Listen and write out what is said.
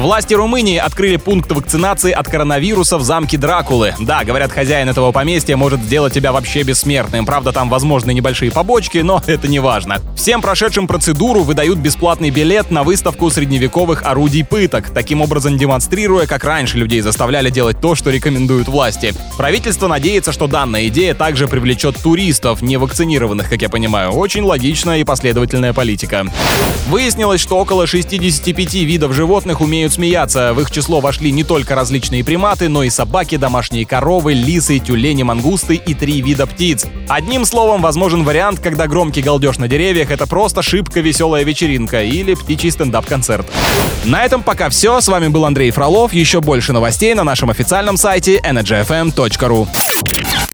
Власти Румынии открыли пункт вакцинации от коронавируса в замке Дракулы. Да, говорят, хозяин этого поместья может сделать тебя вообще бессмертным. Правда, там возможны небольшие побочки, но это не важно. Всем прошедшим процедуру выдают бесплатный билет на выставку средневековых орудий пыток, таким образом демонстрируя, как раньше людей заставляли делать то, что рекомендуют власти. Правительство надеется, что данная идея также привлечет туристов, не вакцинированных, как я понимаю. Очень логичная и последовательная политика. Выяснилось, что около 65 видов животных умеют умеют смеяться. В их число вошли не только различные приматы, но и собаки, домашние коровы, лисы, тюлени, мангусты и три вида птиц. Одним словом, возможен вариант, когда громкий галдеж на деревьях — это просто шибко веселая вечеринка или птичий стендап-концерт. На этом пока все. С вами был Андрей Фролов. Еще больше новостей на нашем официальном сайте energyfm.ru.